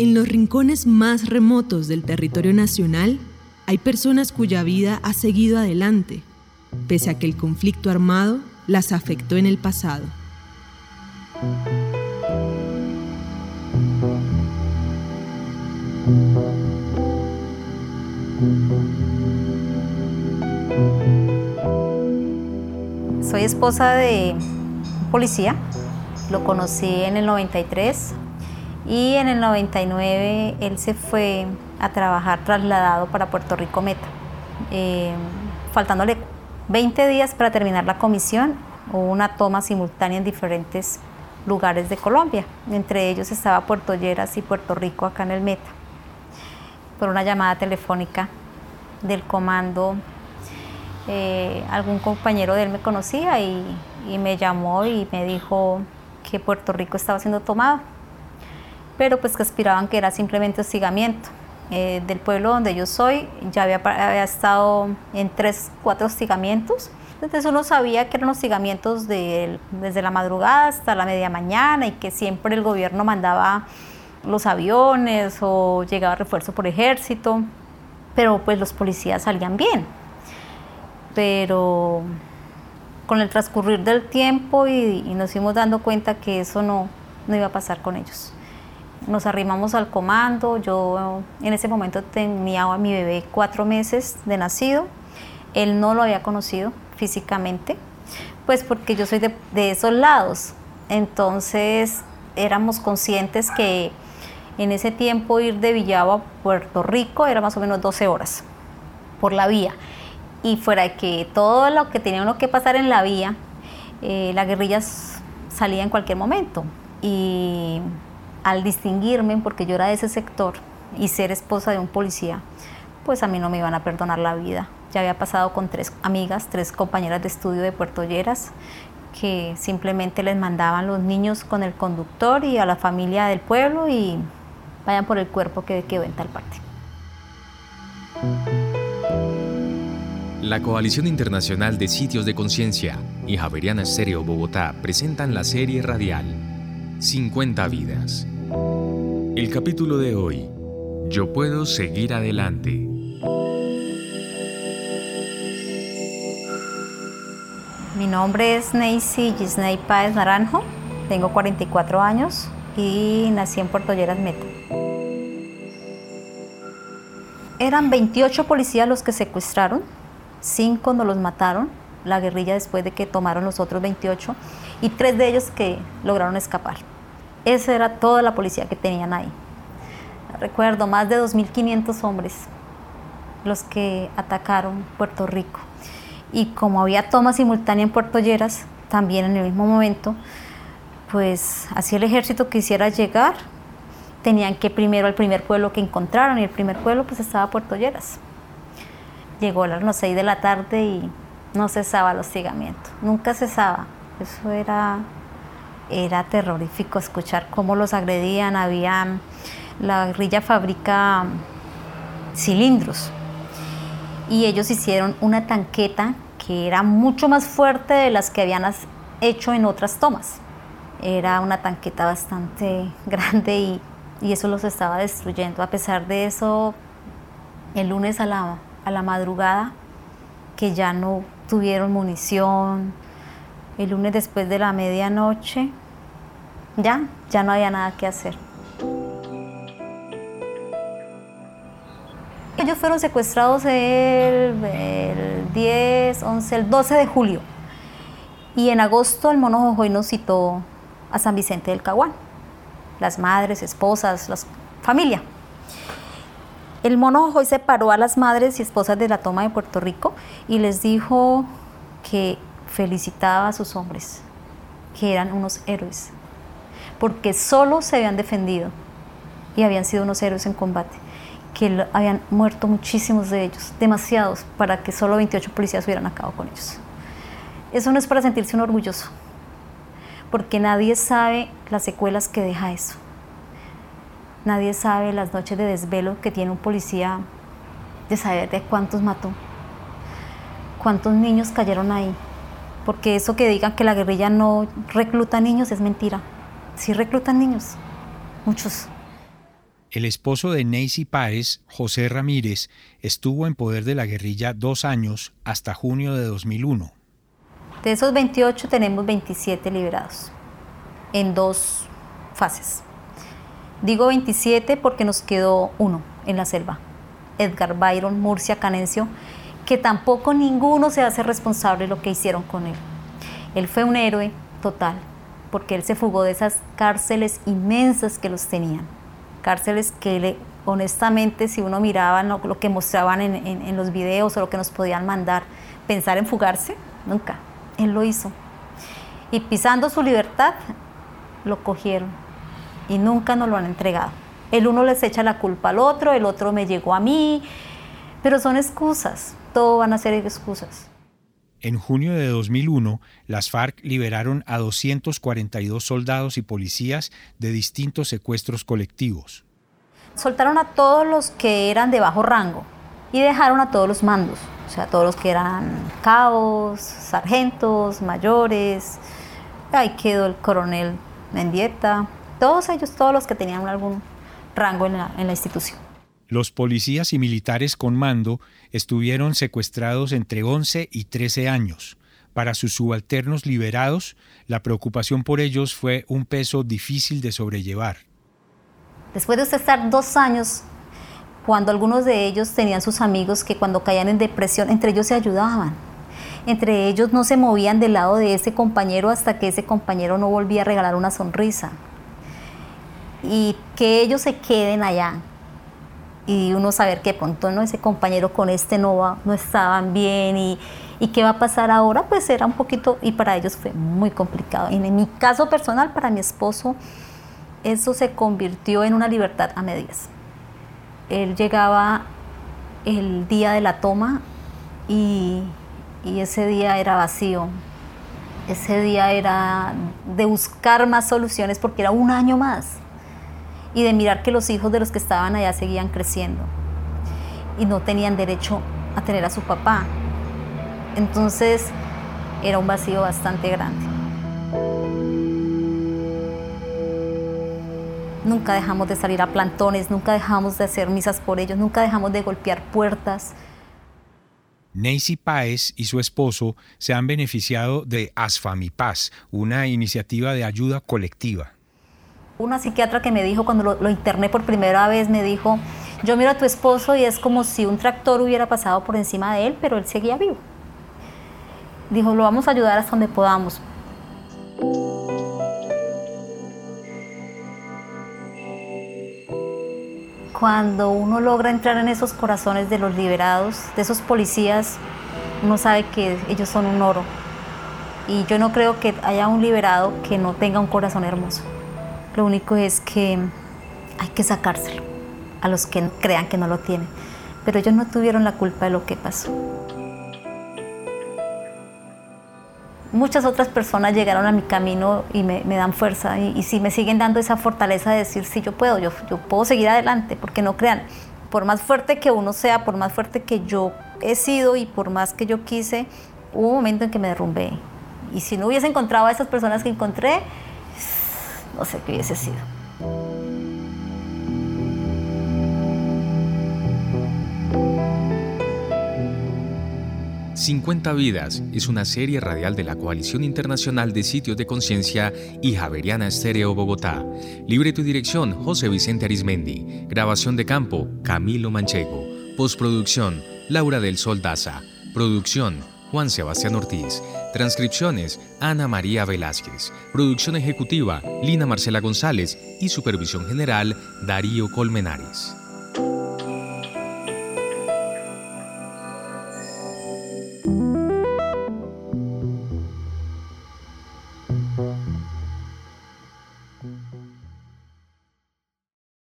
En los rincones más remotos del territorio nacional hay personas cuya vida ha seguido adelante, pese a que el conflicto armado las afectó en el pasado. Soy esposa de un policía, lo conocí en el 93 y en el 99 él se fue a trabajar trasladado para Puerto Rico Meta. Eh, faltándole 20 días para terminar la comisión, hubo una toma simultánea en diferentes lugares de Colombia. Entre ellos estaba Puerto Lleras y Puerto Rico acá en el Meta. Por una llamada telefónica del comando, eh, algún compañero de él me conocía y, y me llamó y me dijo que Puerto Rico estaba siendo tomado pero pues que aspiraban que era simplemente hostigamiento. Eh, del pueblo donde yo soy, ya había, estado en tres, cuatro hostigamientos. Entonces uno sabía que eran hostigamientos de, desde la madrugada hasta la media mañana y que siempre el gobierno mandaba los aviones o llegaba refuerzo por ejército, pero pues los policías salían bien. Pero con el transcurrir del tiempo y, y nos fuimos dando cuenta que eso no, no iba a pasar con ellos nos arrimamos al comando. Yo en ese momento tenía a mi bebé cuatro meses de nacido. Él no lo había conocido físicamente, pues porque yo soy de, esos lados. Entonces éramos conscientes que en ese tiempo ir de Villavo a Puerto Rico era más o menos 12 horas por la vía. Y fuera de que todo lo que tenía que pasar en la vía, eh, la guerrilla salía en cualquier momento. Y al distinguirme, porque yo era de ese sector, y ser esposa de un policía, pues a mí no me iban a perdonar la vida. Ya había pasado con tres amigas, tres compañeras de estudio de Puerto Lleras, que simplemente les mandaban los niños con el conductor y a la familia del pueblo y vayan por el cuerpo que quedó en tal parte. La Coalición Internacional de Sitios de Conciencia y Javeriana Estéreo Bogotá presentan la serie radial 50 vidas. El capítulo de hoy, Yo puedo seguir adelante. Mi nombre es Neisy Gisney Páez Naranjo, tengo 44 años y nací en Puerto Lleras Meta. Eran 28 policías los que secuestraron, 5 no los mataron, la guerrilla después de que tomaron los otros 28 y 3 de ellos que lograron escapar. Esa era toda la policía que tenían ahí. Recuerdo, más de 2.500 hombres los que atacaron Puerto Rico. Y como había toma simultánea en Puerto Lleras, también en el mismo momento, pues así el ejército quisiera llegar, tenían que primero al primer pueblo que encontraron y el primer pueblo pues estaba Puerto Lleras. Llegó a las 6 de la tarde y no cesaba el hostigamiento, nunca cesaba. Eso era era terrorífico escuchar cómo los agredían. Había, la guerrilla fabrica cilindros y ellos hicieron una tanqueta que era mucho más fuerte de las que habían hecho en otras tomas. Era una tanqueta bastante grande y, y eso los estaba destruyendo. A pesar de eso, el lunes a la, a la madrugada, que ya no tuvieron munición, el lunes después de la medianoche, ya, ya no había nada que hacer. Ellos fueron secuestrados el, 10, 11, el 12 de julio. Y en agosto el mono Jojoy nos citó a San Vicente del Caguán. Las madres, esposas, la familia. El mono Jojoy separó a las madres y esposas de la toma de Puerto Rico y les dijo que felicitaba a sus hombres, que eran unos héroes, porque solo se habían defendido y habían sido unos héroes en combate, que habían muerto muchísimos de ellos, demasiados, para que solo 28 policías hubieran acabado con ellos. Eso no es para sentirse un orgulloso, porque nadie sabe las secuelas que deja eso. Nadie sabe las noches de desvelo que tiene un policía de saber de cuántos mató, cuántos niños cayeron ahí, porque eso que digan que la guerrilla no recluta niños es mentira sí reclutan niños, muchos. El esposo de Nancy Páez, José Ramírez, estuvo en poder de la guerrilla dos años hasta junio de 2001. De esos 28 tenemos 27 liberados en dos fases. Digo 27 porque nos quedó uno en la selva, Edgar Byron Murcia Canencio, que tampoco ninguno se hace responsable de lo que hicieron con él. Él fue un héroe total, porque él se fugó de esas cárceles inmensas que los tenían. Cárceles que le, honestamente, si uno miraba lo, que mostraban en, en los videos o lo que nos podían mandar, pensar en fugarse, nunca. Él lo hizo. Y pisando su libertad, lo cogieron y nunca nos lo han entregado. El uno les echa la culpa al otro, el otro me llegó a mí, pero son excusas, todo van a ser excusas. En junio de 2001, las FARC liberaron a 242 soldados y policías de distintos secuestros colectivos. Soltaron a todos los que eran de bajo rango y dejaron a todos los mandos, o sea, todos los que eran cabos, sargentos, mayores. Ahí quedó el coronel Mendieta, todos ellos, todos los que tenían algún rango en la, en la institución. Los policías y militares con mando estuvieron secuestrados entre 11 y 13 años. Para sus subalternos liberados, la preocupación por ellos fue un peso difícil de sobrellevar. Después de estar dos años, cuando algunos de ellos tenían sus amigos que cuando caían en depresión, entre ellos se ayudaban. Entre ellos no se movían del lado de ese compañero hasta que ese compañero no volvía a regalar una sonrisa y que ellos se queden allá y uno saber que pronto no ese compañero con este no va, no estaban bien y, y qué va a pasar ahora pues era un poquito y para ellos fue muy complicado. En mi caso personal para mi esposo eso se convirtió en una libertad a medias. Él llegaba el día de la toma y, y ese día era vacío. Ese día era de buscar más soluciones porque era un año más y de mirar que los hijos de los que estaban allá seguían creciendo y no tenían derecho a tener a su papá. Entonces era un vacío bastante grande. Nunca dejamos de salir a plantones, nunca dejamos de hacer misas por ellos, nunca dejamos de golpear puertas. Nancy Páez y su esposo se han beneficiado de Asfamipaz, una iniciativa de ayuda colectiva una psiquiatra que me dijo cuando lo, interné por primera vez, me dijo, yo miro a tu esposo y es como si un tractor hubiera pasado por encima de él, pero él seguía vivo. Dijo, lo vamos a ayudar hasta donde podamos. Cuando uno logra entrar en esos corazones de los liberados, de esos policías, uno sabe que ellos son un oro. Y yo no creo que haya un liberado que no tenga un corazón hermoso. Lo único es que hay que sacárselo a los que crean que no lo tienen. Pero ellos no tuvieron la culpa de lo que pasó. Muchas otras personas llegaron a mi camino y me, dan fuerza y, si me siguen dando esa fortaleza de decir, sí, yo puedo, yo, yo puedo seguir adelante, porque no crean, por más fuerte que uno sea, por más fuerte que yo he sido y por más que yo quise, hubo un momento en que me derrumbé. Y si no hubiese encontrado a esas personas que encontré, no sé qué hubiese sido. «50 Vidas» es una serie radial de la Coalición Internacional de Sitios de Conciencia y Javeriana Estéreo Bogotá. Libreto y dirección, José Vicente Arismendi. Grabación de campo, Camilo Manchego. Postproducción, Laura del Sol Daza. Producción, Juan Sebastián Ortiz. Transcripciones, Ana María Velázquez. Producción ejecutiva, Lina Marcela González. Y supervisión general, Darío Colmenares.